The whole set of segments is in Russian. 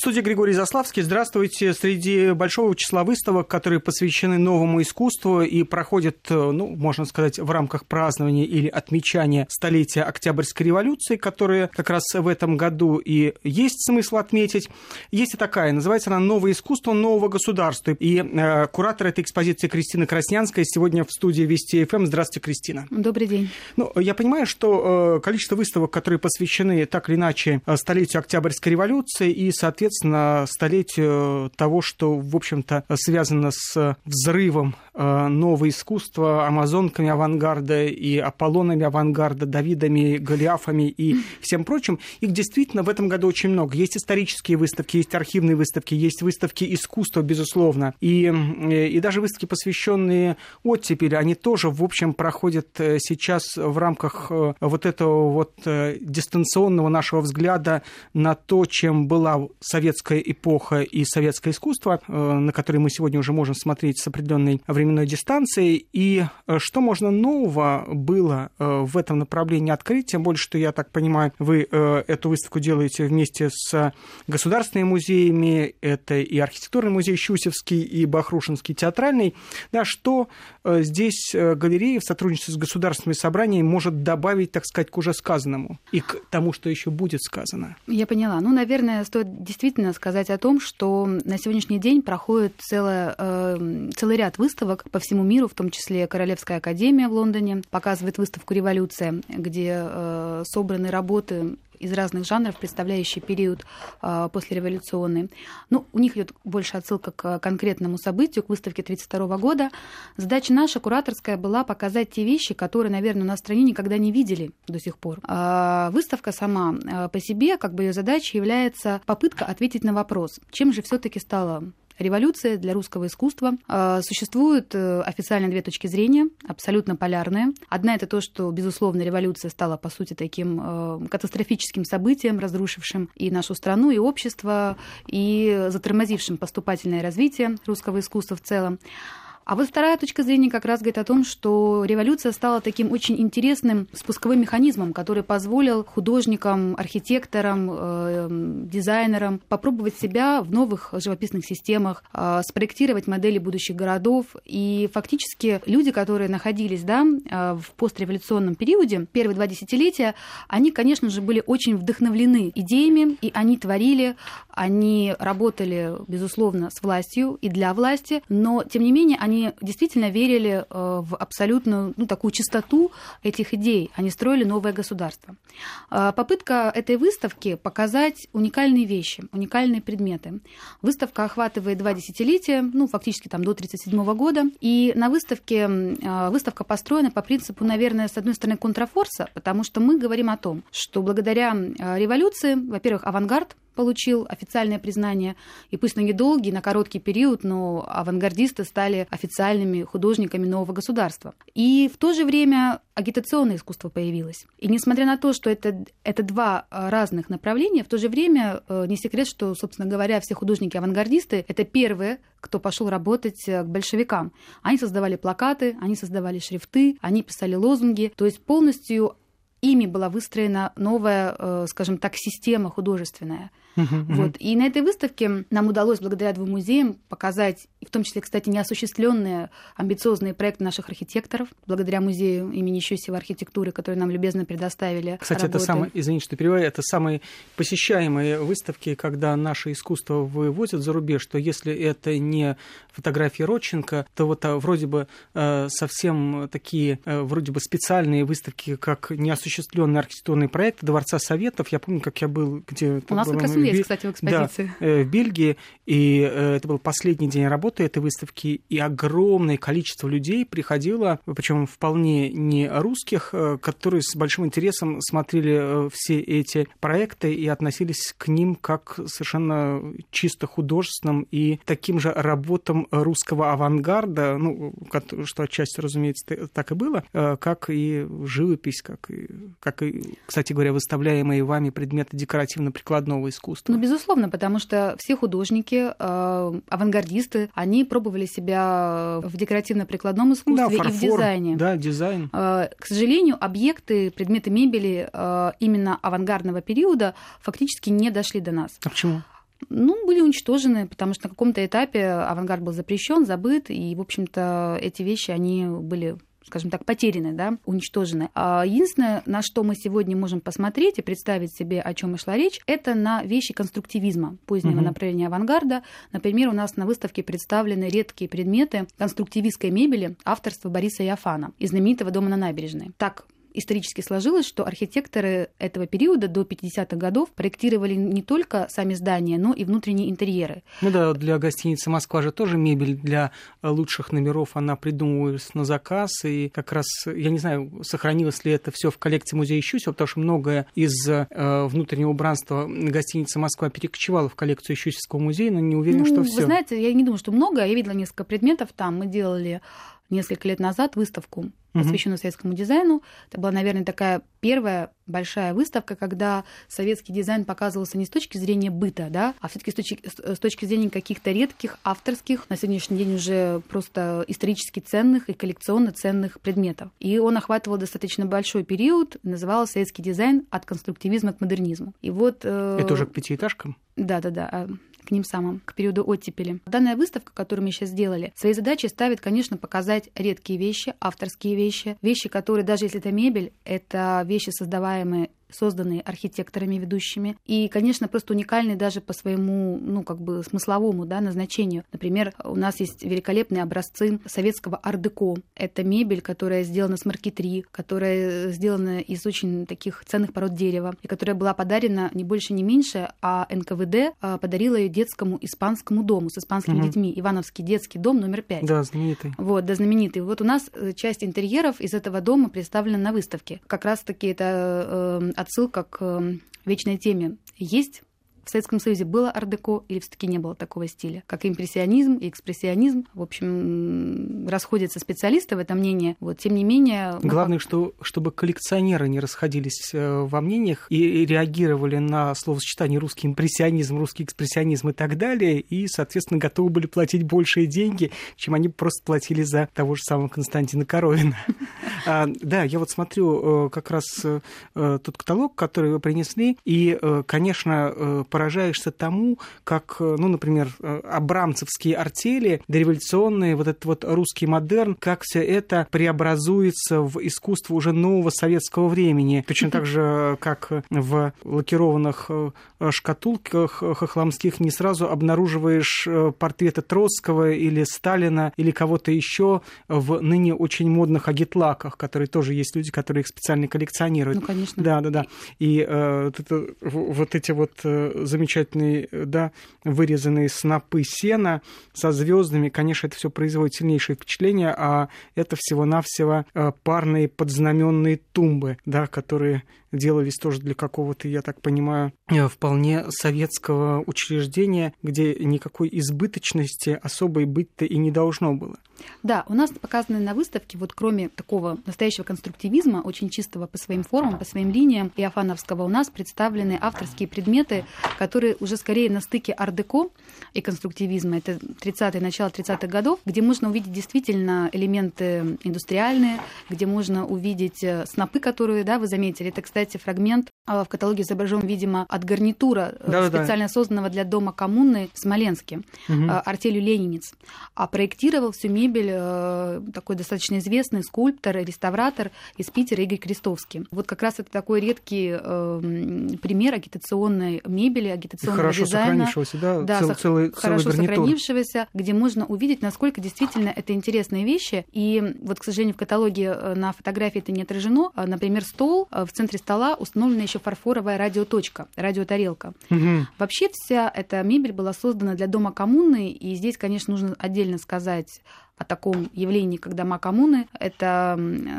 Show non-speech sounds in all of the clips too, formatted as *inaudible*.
Студии Григорий Заславский. Здравствуйте. Среди большого числа выставок, которые посвящены новому искусству и проходят, ну, можно сказать, в рамках празднования или отмечания столетия Октябрьской революции, которые как раз в этом году и есть смысл отметить, есть и такая, называется она «Новое искусство нового государства». И э, куратор этой экспозиции Кристина Краснянская сегодня в студии Вести ФМ. Здравствуйте, Кристина. Добрый день. Ну, я понимаю, что э, количество выставок, которые посвящены так или иначе столетию Октябрьской революции и, соответственно, соответственно, столетию того, что, в общем-то, связано с взрывом э, нового искусства, амазонками авангарда и Аполлонами авангарда, Давидами, Голиафами и всем прочим. Их действительно в этом году очень много. Есть исторические выставки, есть архивные выставки, есть выставки искусства, безусловно. И, э, и даже выставки, посвященные оттепели, они тоже, в общем, проходят э, сейчас в рамках вот этого вот дистанционного нашего взгляда на то, чем была советская эпоха и советское искусство, э, на которые мы сегодня уже можем смотреть с определенной временной дистанцией, и э, что можно нового было э, в этом направлении открыть, тем более, что, я так понимаю, вы эту выставку делаете вместе с государственными музеями, это и архитектурный музей Щусевский, и Бахрушинский театральный, да, что здесь галерея в сотрудничестве с государственными собраниями может добавить, так сказать, к уже сказанному и к тому, что еще будет сказано? Я поняла. Ну, наверное, стоит действительно сказать о том, что на сегодняшний день проходит целое, э, целый ряд выставок по всему миру, в том числе Королевская академия в Лондоне показывает выставку «Революция», где э, собраны работы из разных жанров, представляющие период э, послереволюционный. Ну, у них идет больше отсылка к конкретному событию, к выставке 1932 года. Задача наша, кураторская, была показать те вещи, которые, наверное, у нас в стране никогда не видели до сих пор. А выставка сама э, по себе, как бы ее задача является попытка ответить на вопрос, чем же все-таки стало революция для русского искусства. А, существуют э, официально две точки зрения, абсолютно полярные. Одна это то, что, безусловно, революция стала, по сути, таким э, катастрофическим событием, разрушившим и нашу страну, и общество, и затормозившим поступательное развитие русского искусства в целом. А вот вторая точка зрения как раз говорит о том, что революция стала таким очень интересным спусковым механизмом, который позволил художникам, архитекторам, э, дизайнерам попробовать себя в новых живописных системах, э, спроектировать модели будущих городов. И фактически люди, которые находились да, э, в постреволюционном периоде, первые два десятилетия, они, конечно же, были очень вдохновлены идеями, и они творили, они работали, безусловно, с властью и для власти, но, тем не менее, они действительно верили э, в абсолютную ну, такую чистоту этих идей. Они строили новое государство. Э, попытка этой выставки показать уникальные вещи, уникальные предметы. Выставка охватывает два десятилетия, ну, фактически там до 1937 года. И на выставке э, выставка построена по принципу, наверное, с одной стороны, контрафорса, потому что мы говорим о том, что благодаря революции, во-первых, авангард получил официальное признание, и пусть на недолгий, на короткий период, но авангардисты стали официальными художниками нового государства. И в то же время агитационное искусство появилось. И несмотря на то, что это, это два разных направления, в то же время э, не секрет, что, собственно говоря, все художники-авангардисты — это первые, кто пошел работать э, к большевикам. Они создавали плакаты, они создавали шрифты, они писали лозунги, то есть полностью ими была выстроена новая, э, скажем так, система художественная. Вот. И на этой выставке нам удалось благодаря двум музеям показать, в том числе, кстати, неосуществленные амбициозные проекты наших архитекторов, благодаря музею имени Щусева архитектуры, который нам любезно предоставили. Кстати, работы. это самое, извините, что перебиваю, это самые посещаемые выставки, когда наше искусство вывозят за рубеж, что если это не фотографии Родченко, то вот а, вроде бы э, совсем такие э, вроде бы специальные выставки, как неосуществленные архитектурные проекты Дворца Советов. Я помню, как я был где У нас как раз он есть, кстати, в экспозиции. Да, э, в Бельгии, и это был последний день работы этой выставки, и огромное количество людей приходило, причем вполне не русских, которые с большим интересом смотрели все эти проекты и относились к ним как совершенно чисто художественным и таким же работам русского авангарда, ну, что отчасти, разумеется, так и было, э, как и живопись, как и, как и кстати говоря, выставляемые вами предметы декоративно-прикладного искусства. Ну, безусловно, потому что все художники, э, авангардисты, они пробовали себя в декоративно-прикладном искусстве да, фарфор, и в дизайне. Да, дизайн. Э, к сожалению, объекты, предметы мебели именно авангардного периода фактически не дошли до нас. А почему? Ну, были уничтожены, потому что на каком-то этапе авангард был запрещен, забыт, и, в общем-то, эти вещи, они были скажем так, потеряны, да, уничтожены. А единственное, на что мы сегодня можем посмотреть и представить себе, о чем и шла речь, это на вещи конструктивизма позднего угу. направления авангарда. Например, у нас на выставке представлены редкие предметы конструктивистской мебели авторства Бориса Яфана из знаменитого дома на набережной. Так исторически сложилось, что архитекторы этого периода до 50-х годов проектировали не только сами здания, но и внутренние интерьеры. Ну да, для гостиницы Москва же тоже мебель для лучших номеров, она придумывалась на заказ, и как раз, я не знаю, сохранилось ли это все в коллекции музея Щусева, потому что многое из э, внутреннего убранства гостиницы Москва перекочевало в коллекцию Щусевского музея, но не уверен, ну, что все. Вы знаете, я не думаю, что много. Я видела несколько предметов там. Мы делали несколько лет назад выставку, посвященную советскому дизайну. Это была, наверное, такая первая большая выставка, когда советский дизайн показывался не с точки зрения быта, да, а все-таки с точки, с точки зрения каких-то редких, авторских, на сегодняшний день уже просто исторически ценных и коллекционно ценных предметов. И он охватывал достаточно большой период, назывался советский дизайн от конструктивизма к модернизму. И вот... Э... Это уже к пятиэтажкам? Да-да-да а к ним самым, к периоду оттепели. Данная выставка, которую мы сейчас сделали, своей задачей ставит, конечно, показать редкие вещи, авторские вещи, вещи, которые, даже если это мебель, это вещи, создаваемые созданные архитекторами ведущими, и, конечно, просто уникальные даже по своему, ну, как бы смысловому, да, назначению. Например, у нас есть великолепные образцы советского ардеко. Это мебель, которая сделана с маркетри, которая сделана из очень таких ценных пород дерева, и которая была подарена не больше, не меньше, а НКВД а, подарила ее детскому испанскому дому с испанскими угу. детьми. Ивановский детский дом номер пять. Да, знаменитый. Вот, да, знаменитый. Вот у нас э, часть интерьеров из этого дома представлена на выставке. Как раз-таки это э, отсылка к эм, вечной теме. Есть в Советском Союзе было ардеко или все-таки не было такого стиля? Как импрессионизм и экспрессионизм, в общем, расходятся специалисты в этом мнении. Вот, тем не менее... Главное, что, чтобы коллекционеры не расходились э, во мнениях и реагировали на словосочетание русский импрессионизм, русский экспрессионизм и так далее, и, соответственно, готовы были платить большие деньги, чем они просто платили за того же самого Константина Коровина. *laughs* А, да, я вот смотрю э, как раз э, тот каталог, который вы принесли, и, конечно, поражаешься тому, как, э, ну, например, э, абрамцевские артели, дореволюционные, вот этот вот русский модерн, как все это преобразуется в искусство уже нового советского времени. Точно так же, как в лакированных э, шкатулках хохламских не сразу обнаруживаешь портреты Троцкого или Сталина или кого-то еще в ныне очень модных агитлаках, которые тоже есть люди, которые их специально коллекционируют. Ну, конечно. Да, да, да. И э, вот эти вот замечательные, да, вырезанные снопы сена со звездами, конечно, это все производит сильнейшее впечатление, а это всего-навсего э, парные подзнаменные тумбы, да, которые делались тоже для какого-то, я так понимаю, э, вполне советского учреждения, где никакой избыточности особой быть-то и не должно было. Да, у нас показаны на выставке, вот кроме такого настоящего конструктивизма, очень чистого по своим формам, по своим линиям, и Афановского, у нас представлены авторские предметы, которые уже скорее на стыке ар-деко и конструктивизма. Это 30-е, начало 30-х годов, где можно увидеть действительно элементы индустриальные, где можно увидеть э, снопы, которые, да, вы заметили. Это, кстати, кстати, фрагмент а, в каталоге изображен, видимо, от гарнитура, э, да, специально да. созданного для дома коммуны в Смоленске, угу. артелью «Ленинец». А проектировал всю мебель э, такой достаточно известный скульптор, реставратор из Питера Игорь Крестовский. Вот как раз это такой редкий э, пример агитационной мебели, агитационного хорошо дизайна. сохранившегося, да, да цел, целый, хорошо целый сохранившегося, где можно увидеть, насколько действительно это интересные вещи. И вот, к сожалению, в каталоге на фотографии это не отражено. Например, стол в центре стола установлена еще фарфоровая радиоточка, радиотарелка. Угу. Вообще вся эта мебель была создана для дома коммуны, и здесь, конечно, нужно отдельно сказать о таком явлении, как дома коммуны. Это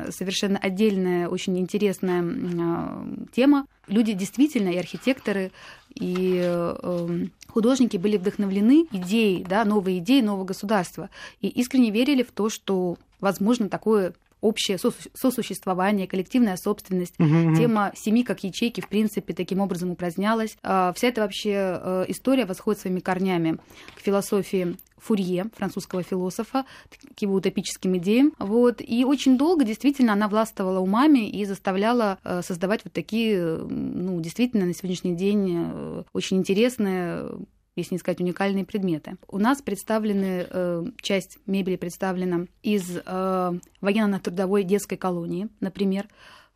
совершенно отдельная, очень интересная а, тема. Люди действительно, и архитекторы, и эм, художники были вдохновлены идеей, да, новой идеей нового государства, и искренне верили в то, что возможно такое общее сосуществование, коллективная собственность. Угу, Тема семьи как ячейки, в принципе, таким образом упразднялась. А, вся эта вообще э, история восходит своими корнями к философии Фурье, французского философа, к его утопическим идеям. Вот. И очень долго действительно она властвовала умами и заставляла э, создавать вот такие, ну, действительно, на сегодняшний день э, очень интересные если не сказать уникальные предметы. У нас представлены, э, часть мебели представлена из э, военно-трудовой детской колонии, например.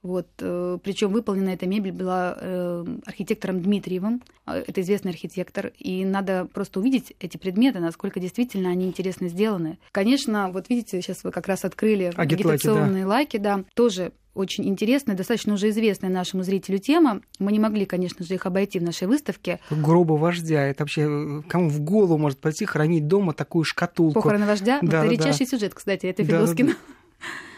Вот, э, причем выполнена эта мебель была э, архитектором Дмитриевым, э, это известный архитектор, и надо просто увидеть эти предметы, насколько действительно они интересно сделаны. Конечно, вот видите, сейчас вы как раз открыли агитационные да. лаки, да, тоже очень интересная, достаточно уже известная нашему зрителю тема. Мы не могли, конечно же, их обойти в нашей выставке. Гроба вождя. Это вообще кому в голову может пойти хранить дома такую шкатулку? Похороны вождя? Да, это да, редчайший да. сюжет, кстати, это Федоскин. Да, да, да.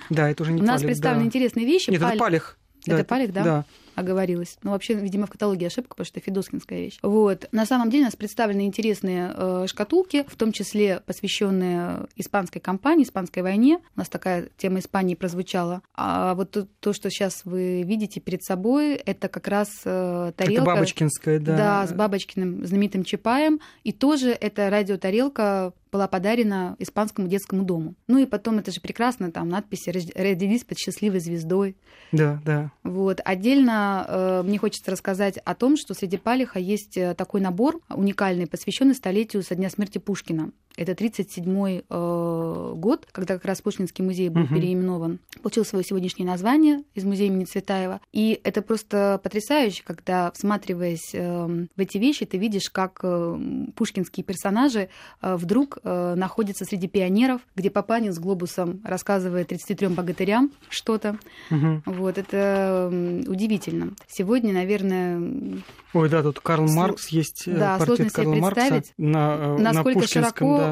Да, это уже не У нас представлены да. интересные вещи. Нет, Паль... это Палих. Это да, Палих, да? Да оговорилась. Ну, вообще, видимо, в каталоге ошибка, потому что это федоскинская вещь. Вот. На самом деле у нас представлены интересные э, шкатулки, в том числе посвященные испанской кампании, испанской войне. У нас такая тема Испании прозвучала. А вот то, то что сейчас вы видите перед собой, это как раз э, тарелка. Это Бабочкинская, да. Да, с Бабочкиным знаменитым Чапаем. И тоже это радиотарелка была подарена испанскому детскому дому. Ну и потом это же прекрасно, там надписи «Родились под счастливой звездой». Да, да. Вот. Отдельно э, мне хочется рассказать о том, что среди Палиха есть э, такой набор уникальный, посвященный столетию со дня смерти Пушкина. Это 1937 э, год, когда как раз Пушкинский музей был угу. переименован. Получил свое сегодняшнее название из музея имени Цветаева. И это просто потрясающе, когда, всматриваясь э, в эти вещи, ты видишь, как э, пушкинские персонажи э, вдруг э, находятся среди пионеров, где Папанин с глобусом рассказывает 33 богатырям что-то. Угу. Вот, это удивительно. Сегодня, наверное... Ой, да, тут Карл Маркс есть, э, да, портрет Карла Маркса на, э, насколько на широко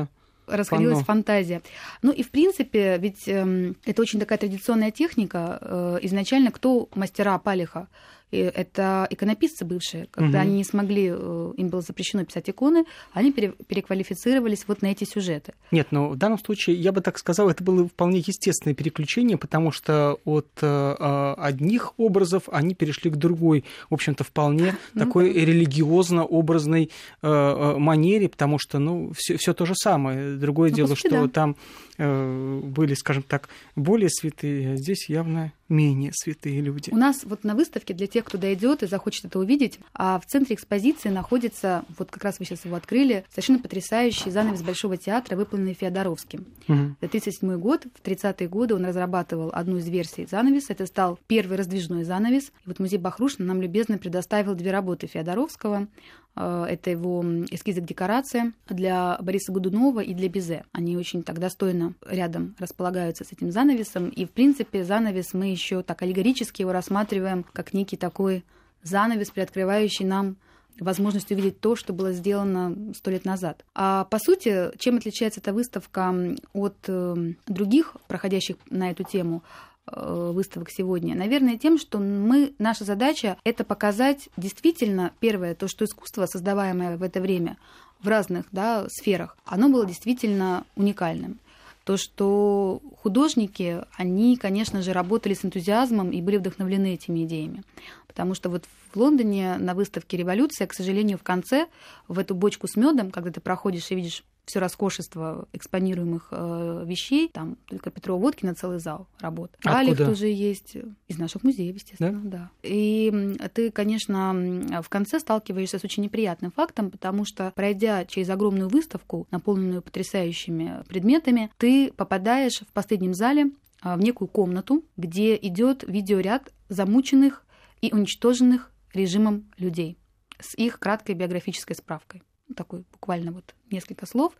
расходилась Панно. фантазия. Ну и в принципе, ведь э, это очень такая традиционная техника. Э, изначально кто мастера палиха? Это иконописцы бывшие, когда угу. они не смогли, э, им было запрещено писать иконы, они переквалифицировались вот на эти сюжеты. Нет, но в данном случае, я бы так сказал, это было вполне естественное переключение, потому что от э, а, одних образов они перешли к другой, в общем-то, вполне ну, такой религиозно-образной э, манере, потому что, ну, все то же самое. Другое ну, дело, что да. там были, скажем так, более святые, а здесь явно менее святые люди. У нас вот на выставке для тех, кто дойдет и захочет это увидеть, а в центре экспозиции находится, вот как раз вы сейчас его открыли, совершенно потрясающий занавес Большого театра, выполненный Феодоровским. Угу. Это 37 год, в 30-е годы он разрабатывал одну из версий занавеса, это стал первый раздвижной занавес. И вот музей Бахрушина нам любезно предоставил две работы Феодоровского. Э, это его эскизы к декорации для Бориса Годунова и для Бизе. Они очень так достойно рядом располагаются с этим занавесом. И, в принципе, занавес мы еще так аллегорически его рассматриваем как некий такой занавес, приоткрывающий нам возможность увидеть то, что было сделано сто лет назад. А по сути, чем отличается эта выставка от э, других, проходящих на эту тему? Э, выставок сегодня? Наверное, тем, что мы, наша задача — это показать действительно, первое, то, что искусство, создаваемое в это время в разных да, сферах, оно было действительно уникальным. То, что художники, они, конечно же, работали с энтузиазмом и были вдохновлены этими идеями. Потому что вот в Лондоне на выставке «Революция», к сожалению, в конце, в эту бочку с медом, когда ты проходишь и видишь все роскошество экспонируемых э, вещей, там только Петрова Водкина целый зал работ. Откуда? Алиф тоже есть из наших музеев, естественно, да? да. И ты, конечно, в конце сталкиваешься с очень неприятным фактом, потому что, пройдя через огромную выставку, наполненную потрясающими предметами, ты попадаешь в последнем зале а, в некую комнату, где идет видеоряд замученных и уничтоженных режимом людей с их краткой биографической справкой такой буквально вот несколько слов,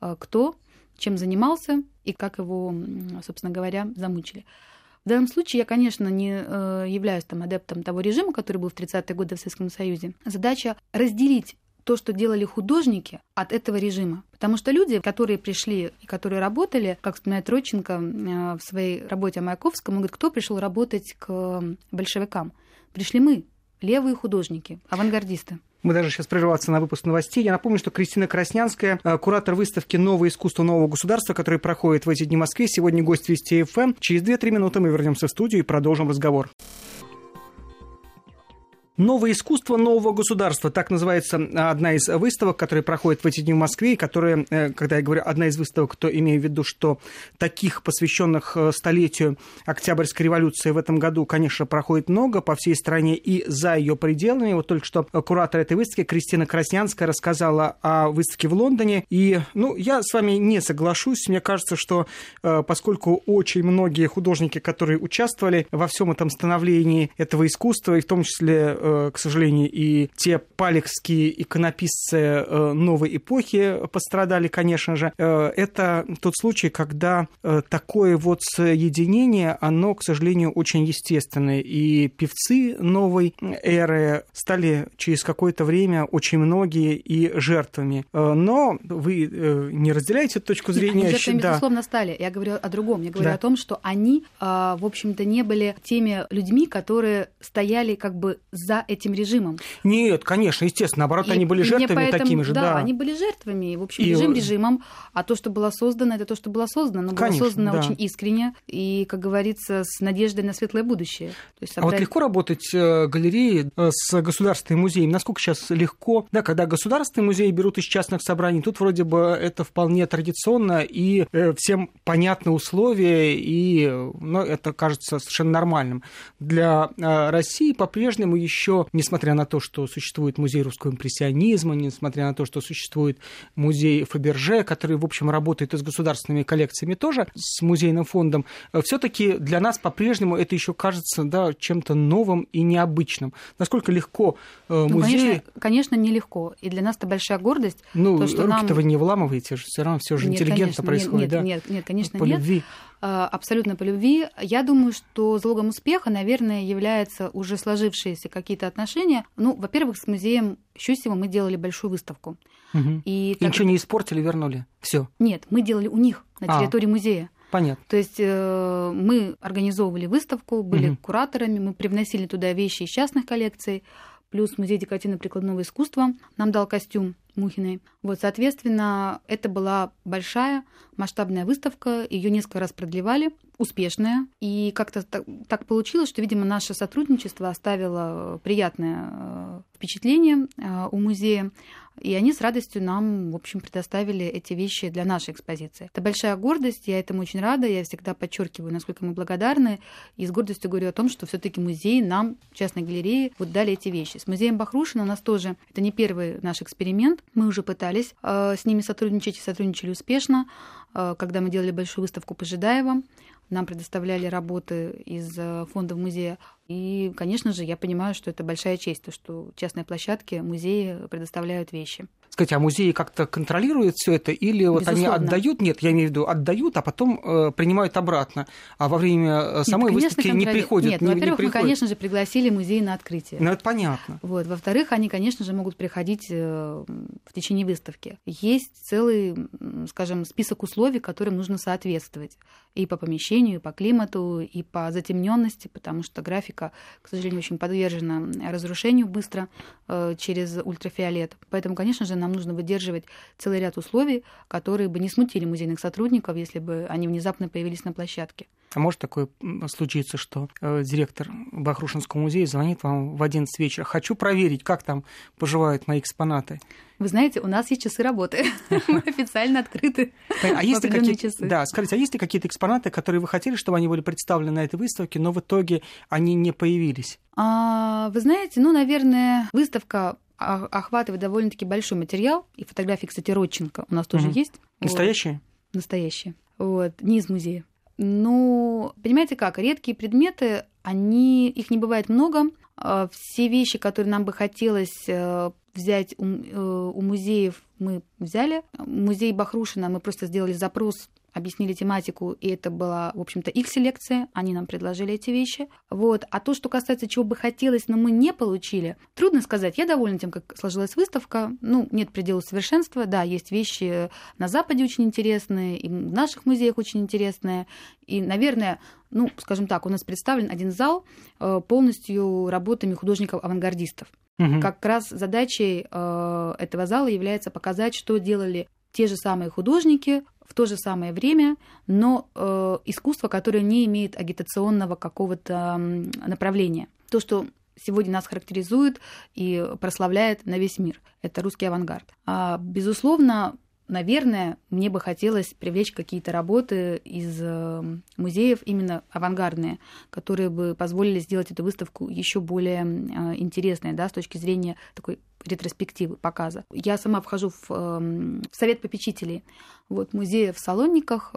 э, кто чем занимался и как его, собственно говоря, замучили. В данном случае я, конечно, не э, являюсь там адептом того режима, который был в 30-е годы в Советском Союзе. Задача разделить то, что делали художники от этого режима. Потому что люди, которые пришли и которые работали, как вспоминает Родченко э, в своей работе о Маяковском, говорит, кто пришел работать к большевикам? Пришли мы, левые художники, авангардисты. Мы даже сейчас прерваться на выпуск новостей. Я напомню, что Кристина Краснянская, э, куратор выставки «Новое искусство нового государства», которая проходит в эти дни в Москве, сегодня гость Вести ФМ. Через 2-3 минуты мы вернемся в студию и продолжим разговор. Новое искусство нового государства, так называется одна из выставок, которая проходит в эти дни в Москве, и которая, э, когда я говорю одна из выставок, то имею в виду, что таких, посвященных э, столетию Октябрьской революции в этом году, конечно, проходит много по всей стране и за ее пределами. Вот только что куратор этой выставки Кристина Краснянская рассказала о выставке в Лондоне, и, ну, я с вами не соглашусь, мне кажется, что э, поскольку очень многие художники, которые участвовали во всем этом становлении этого искусства, и в том числе к сожалению, и те палехские иконописцы э, новой эпохи пострадали, конечно же. Э, это тот случай, когда такое вот соединение, оно, к сожалению, очень естественное. И певцы новой эры стали через какое-то время очень многие и жертвами. Но вы не разделяете эту точку зрения? Они жертвами, да. безусловно, стали. Я говорю о другом. Я говорю да. о том, что они, в общем-то, не были теми людьми, которые стояли как бы за этим режимом. Нет, конечно, естественно, наоборот, и, они были жертвами поэтому, такими же, да. Да, они были жертвами, в общем, и... режим режимом, а то, что было создано, это то, что было создано, но конечно, было создано да. очень искренне и, как говорится, с надеждой на светлое будущее. То есть, создать... А вот легко работать э, галереи э, с государственным музеем? Насколько сейчас легко? Да, когда государственные музеи берут из частных собраний, тут вроде бы это вполне традиционно и э, всем понятны условия, и ну, это кажется совершенно нормальным. Для России по-прежнему еще еще, несмотря на то, что существует музей русского импрессионизма, несмотря на то, что существует музей Фаберже, который, в общем, работает и с государственными коллекциями тоже, с музейным фондом, э, все-таки для нас по-прежнему это еще кажется да, чем-то новым и необычным. Насколько легко э, музей... Ну, конечно, конечно, нелегко. И для нас это большая гордость. Ну, руки-то нам... вы не вламываете, все равно все же нет, интеллигентно конечно, происходит, нет, да? Нет, нет, конечно, по нет. любви. А, абсолютно по любви. Я думаю, что залогом успеха, наверное, является уже сложившиеся какие-то отношения. Ну, во-первых, с музеем Щусева мы делали большую выставку. Угу. И, так... ничего не испортили, вернули? Все. Нет, мы делали у них на а. территории а. музея. Понятно. То есть э, мы организовывали выставку, были угу. кураторами, мы привносили туда вещи из частных коллекций, плюс музей декоративно-прикладного искусства нам дал костюм Мухиной. Вот, соответственно, это была большая масштабная выставка, ее несколько раз продлевали, успешная. И как-то так, так получилось, что, видимо, наше сотрудничество оставило приятное э, впечатление э, у музея. И они с радостью нам, в общем, предоставили эти вещи для нашей экспозиции. Это большая гордость, я этому очень рада, я всегда подчеркиваю, насколько мы благодарны, и с гордостью говорю о том, что все-таки музей нам, частной галереи, вот дали эти вещи. С музеем Бахрушина у нас тоже, это не первый наш эксперимент, мы уже пытались э, с ними сотрудничать и сотрудничали успешно, э, когда мы делали большую выставку Пожидаева, нам предоставляли работы из э, фондов музея. И, конечно же, я понимаю, что это большая честь, то, что частные площадки, музеи предоставляют вещи. Скажите, а музеи как-то контролируют все это или вот Безусловно. они отдают? Нет, я имею в виду отдают, а потом э, принимают обратно, а во время э, самой Нет, выставки контроли... не приходят. Нет, не, во-первых, не мы, конечно же, пригласили музей на открытие. Ну это понятно. Вот, во-вторых, они, конечно же, могут приходить э, в течение выставки. Есть целый, скажем, список условий, которым нужно соответствовать и по помещению, и по климату, и по затемненности, потому что графика, к сожалению, очень подвержена разрушению быстро э, через ультрафиолет. Поэтому, конечно же, нам нужно выдерживать целый ряд условий, которые бы не смутили музейных сотрудников, если бы они внезапно появились на площадке. А может такое случиться, что э, директор Бахрушинского музея звонит вам в 11 вечера. Хочу проверить, как там поживают мои экспонаты. Вы знаете, у нас есть часы работы. *laughs* Мы официально открыты. А есть ли какие? Да, скажите, а есть ли какие-то экспонаты, которые вы хотели, чтобы они были представлены на этой выставке, но в итоге они не появились? А, вы знаете, ну, наверное, выставка охватывает довольно-таки большой материал, и фотографии, кстати, Родченко у нас тоже есть. Настоящие? Настоящие. Вот, не из музея. Ну, понимаете как, редкие предметы, они, их не бывает много. А, все вещи, которые нам бы хотелось э, взять у, э, у музеев, мы взяли. Музей Бахрушина мы просто сделали запрос объяснили тематику, и это была, в общем-то, их селекция, они нам предложили эти вещи. Вот. А то, что касается чего бы хотелось, но мы не получили, трудно сказать. Я довольна тем, как сложилась выставка. Ну, нет предела совершенства. Да, есть вещи на Западе очень интересные, и в наших музеях очень интересные. И, наверное, ну, скажем так, у нас представлен один зал э, полностью работами художников-авангардистов. Угу. Как раз задачей э, этого зала является показать, что делали те же самые художники в то же самое время, но э, искусство, которое не имеет агитационного какого-то направления. То, что сегодня нас характеризует и прославляет на весь мир. Это русский авангард. А, безусловно, наверное, мне бы хотелось привлечь какие-то работы из э, музеев, именно авангардные, которые бы позволили сделать эту выставку еще более э, интересной, да, с точки зрения такой ретроспективы, показа. Я сама вхожу в, э, в совет попечителей вот, музея в Салонниках,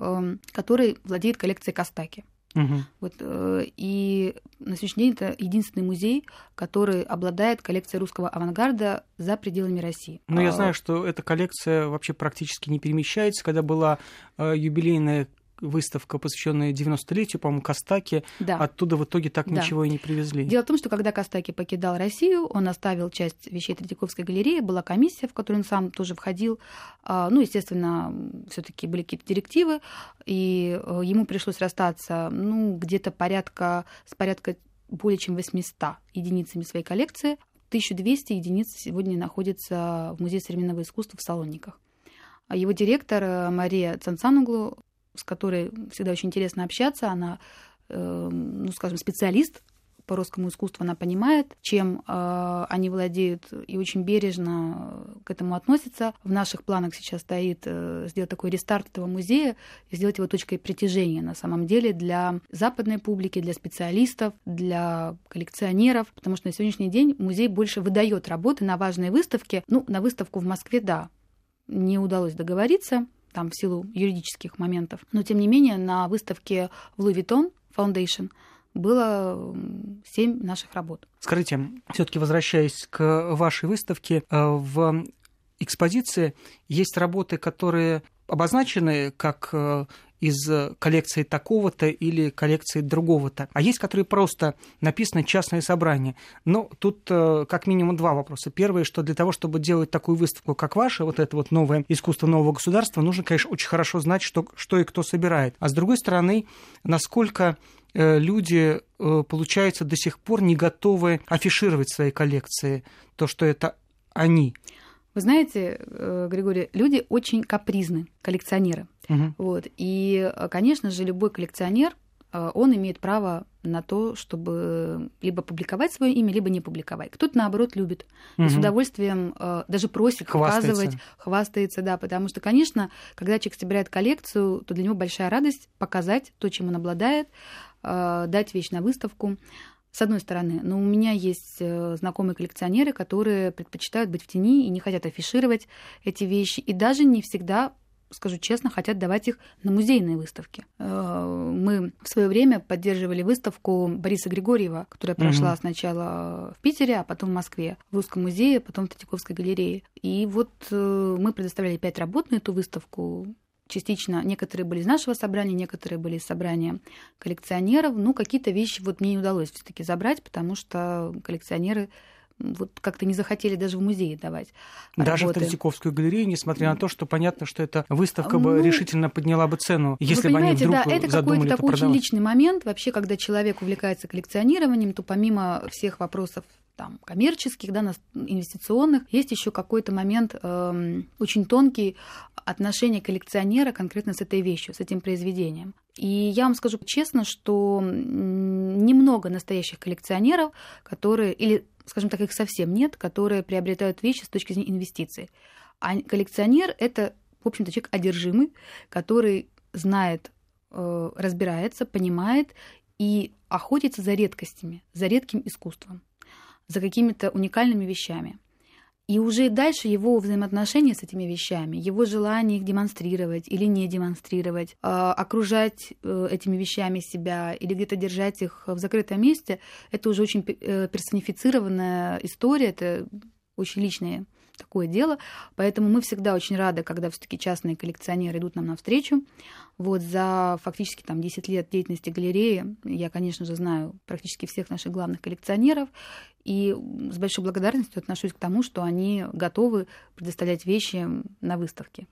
который владеет коллекцией Костаки. Угу. Вот, э, и на сегодняшний день это единственный музей, который обладает коллекцией русского авангарда за пределами России. Но я а, знаю, что эта коллекция вообще практически не перемещается. Когда была э, юбилейная выставка, посвященная 90-летию, по-моему, Костаки. Да. Оттуда в итоге так да. ничего и не привезли. Дело в том, что когда Костаки покидал Россию, он оставил часть вещей Третьяковской галереи, была комиссия, в которую он сам тоже входил. А, ну, естественно, все таки были какие-то директивы, и э, ему пришлось расстаться, ну, где-то порядка, с порядка более чем 800 единицами своей коллекции. 1200 единиц сегодня находится в Музее современного искусства в Салониках. А его директор э, Мария Цанцануглу с которой всегда очень интересно общаться. Она, э, ну, скажем, специалист по русскому искусству, она понимает, чем э, они владеют, и очень бережно к этому относится. В наших планах сейчас стоит э, сделать такой рестарт этого музея и сделать его точкой притяжения на самом деле для западной публики, для специалистов, для коллекционеров, потому что на сегодняшний день музей больше выдает работы на важные выставки. Ну, на выставку в Москве, да, не удалось договориться, там в силу юридических моментов. Но, тем не менее, на выставке в Louis Vuitton Foundation было семь наших работ. Скажите, все-таки возвращаясь к вашей выставке, э, в экспозиции есть работы, которые обозначены как э, из коллекции такого-то или коллекции другого-то. А есть, которые просто написаны «частное собрание». Но тут э, как минимум два вопроса. Первое, что для того, чтобы делать такую выставку, как ваша, вот это вот новое искусство нового государства, нужно, конечно, очень хорошо знать, что, что и кто собирает. А с другой стороны, насколько э, люди, э, получается, до сих пор не готовы афишировать свои коллекции, то, что это они. Вы знаете, э, Григорий, люди очень капризны, коллекционеры. Угу. Вот. И, э, конечно же, любой коллекционер, э, он имеет право на то, чтобы либо публиковать свое имя, либо не публиковать. Кто-то, наоборот, любит. Угу. И с удовольствием даже просит хвастается. показывать, хвастается, да. Потому что, конечно, когда человек собирает коллекцию, то для него большая радость показать то, чем он обладает, дать вещь на выставку с одной стороны. Но у меня есть э, знакомые коллекционеры, которые предпочитают быть в тени и не хотят афишировать эти вещи. И даже не всегда скажу честно, хотят давать их на музейные выставки. Э, мы в свое время поддерживали выставку Бориса Григорьева, которая прошла угу. сначала в Питере, а потом в Москве, в Русском музее, потом в Третьяковской галерее. И вот э, мы предоставляли пять работ на эту выставку частично некоторые были из нашего собрания, некоторые были из собрания коллекционеров. Ну, какие-то вещи вот мне не удалось все-таки забрать, потому что коллекционеры вот как-то не захотели даже в музее давать. Даже работы. в Третьяковскую галерею, несмотря на то, что понятно, что эта выставка бы ну, решительно подняла бы цену, если бы они вдруг да, это какой-то такой продавать. очень личный момент. Вообще, когда человек увлекается коллекционированием, то помимо всех вопросов там, коммерческих, да, инвестиционных, есть еще какой-то момент э, очень тонкий отношение коллекционера конкретно с этой вещью, с этим произведением. И я вам скажу честно, что немного настоящих коллекционеров, которые, или, скажем так, их совсем нет, которые приобретают вещи с точки зрения инвестиций. А коллекционер — это, в общем-то, человек одержимый, который знает, э, разбирается, понимает и охотится за редкостями, за редким искусством за какими-то уникальными вещами. И уже дальше его взаимоотношения с этими вещами, его желание их демонстрировать или не демонстрировать, а, окружать э, этими вещами себя или где-то держать их в закрытом месте, это уже очень э, персонифицированная история, это очень личные такое дело. Поэтому мы всегда очень рады, когда все-таки частные коллекционеры идут нам навстречу. Вот за фактически там 10 лет деятельности галереи я, конечно же, знаю практически всех наших главных коллекционеров. И с большой благодарностью отношусь к тому, что они готовы предоставлять вещи на выставке.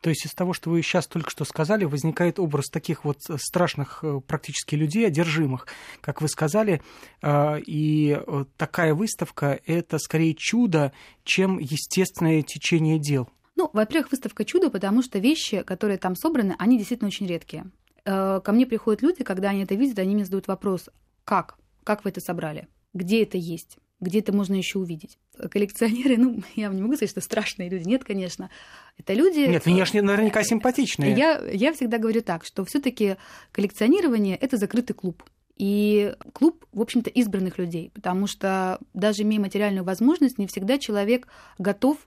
То есть из того, что вы сейчас только что сказали, возникает образ таких вот э, страшных э, практически людей, одержимых, как вы сказали, э, и такая выставка – это скорее чудо, чем естественное течение дел. Ну, во-первых, выставка чудо, потому что вещи, которые там собраны, они действительно очень редкие. Ко мне приходят люди, когда они это видят, они мне задают вопрос, как? Как вы это собрали? где это есть, где это можно еще увидеть. Коллекционеры, ну, *laughs* я не могу сказать, что страшные люди. Нет, конечно. Это люди... Нет, внешне наверняка симпатичные. Я, я всегда говорю так, что все таки коллекционирование — это закрытый клуб. И клуб, в общем-то, избранных людей, потому что даже имея материальную возможность, не всегда человек готов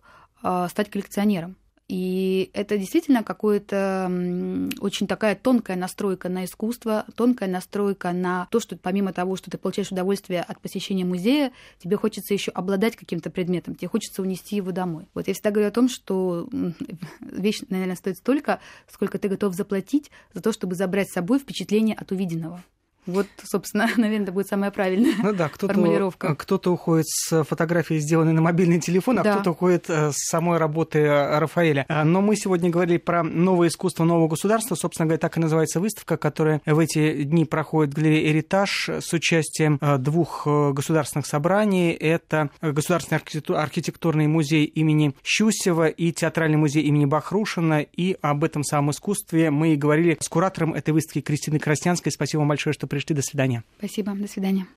э, стать коллекционером. И это действительно какое-то очень такая тонкая настройка на искусство, тонкая настройка на то, что помимо того, что ты получаешь удовольствие от посещения музея, тебе хочется еще обладать каким-то предметом, тебе хочется унести его домой. Вот я всегда говорю о том, что *laughs* вещь, наверное, стоит столько, сколько ты готов заплатить за то, чтобы забрать с собой впечатление от увиденного. Вот, собственно, *laughs* наверное, это будет самая правильная ну, да, кто формулировка. Кто-то уходит с фотографией, сделанной на мобильный телефон, а да. кто-то уходит э, с самой работы э, Рафаэля. А, но мы сегодня говорили про новое искусство нового государства. Собственно говоря, так и называется выставка, которая в эти дни проходит в галерее «Эритаж» с участием э, двух государственных собраний. Это Государственный архитектурный музей имени Щусева и Театральный музей имени Бахрушина. И об этом самом искусстве мы и говорили с куратором этой выставки Кристиной Краснянской. Спасибо вам большое, что пришли. До свидания. Спасибо. До свидания.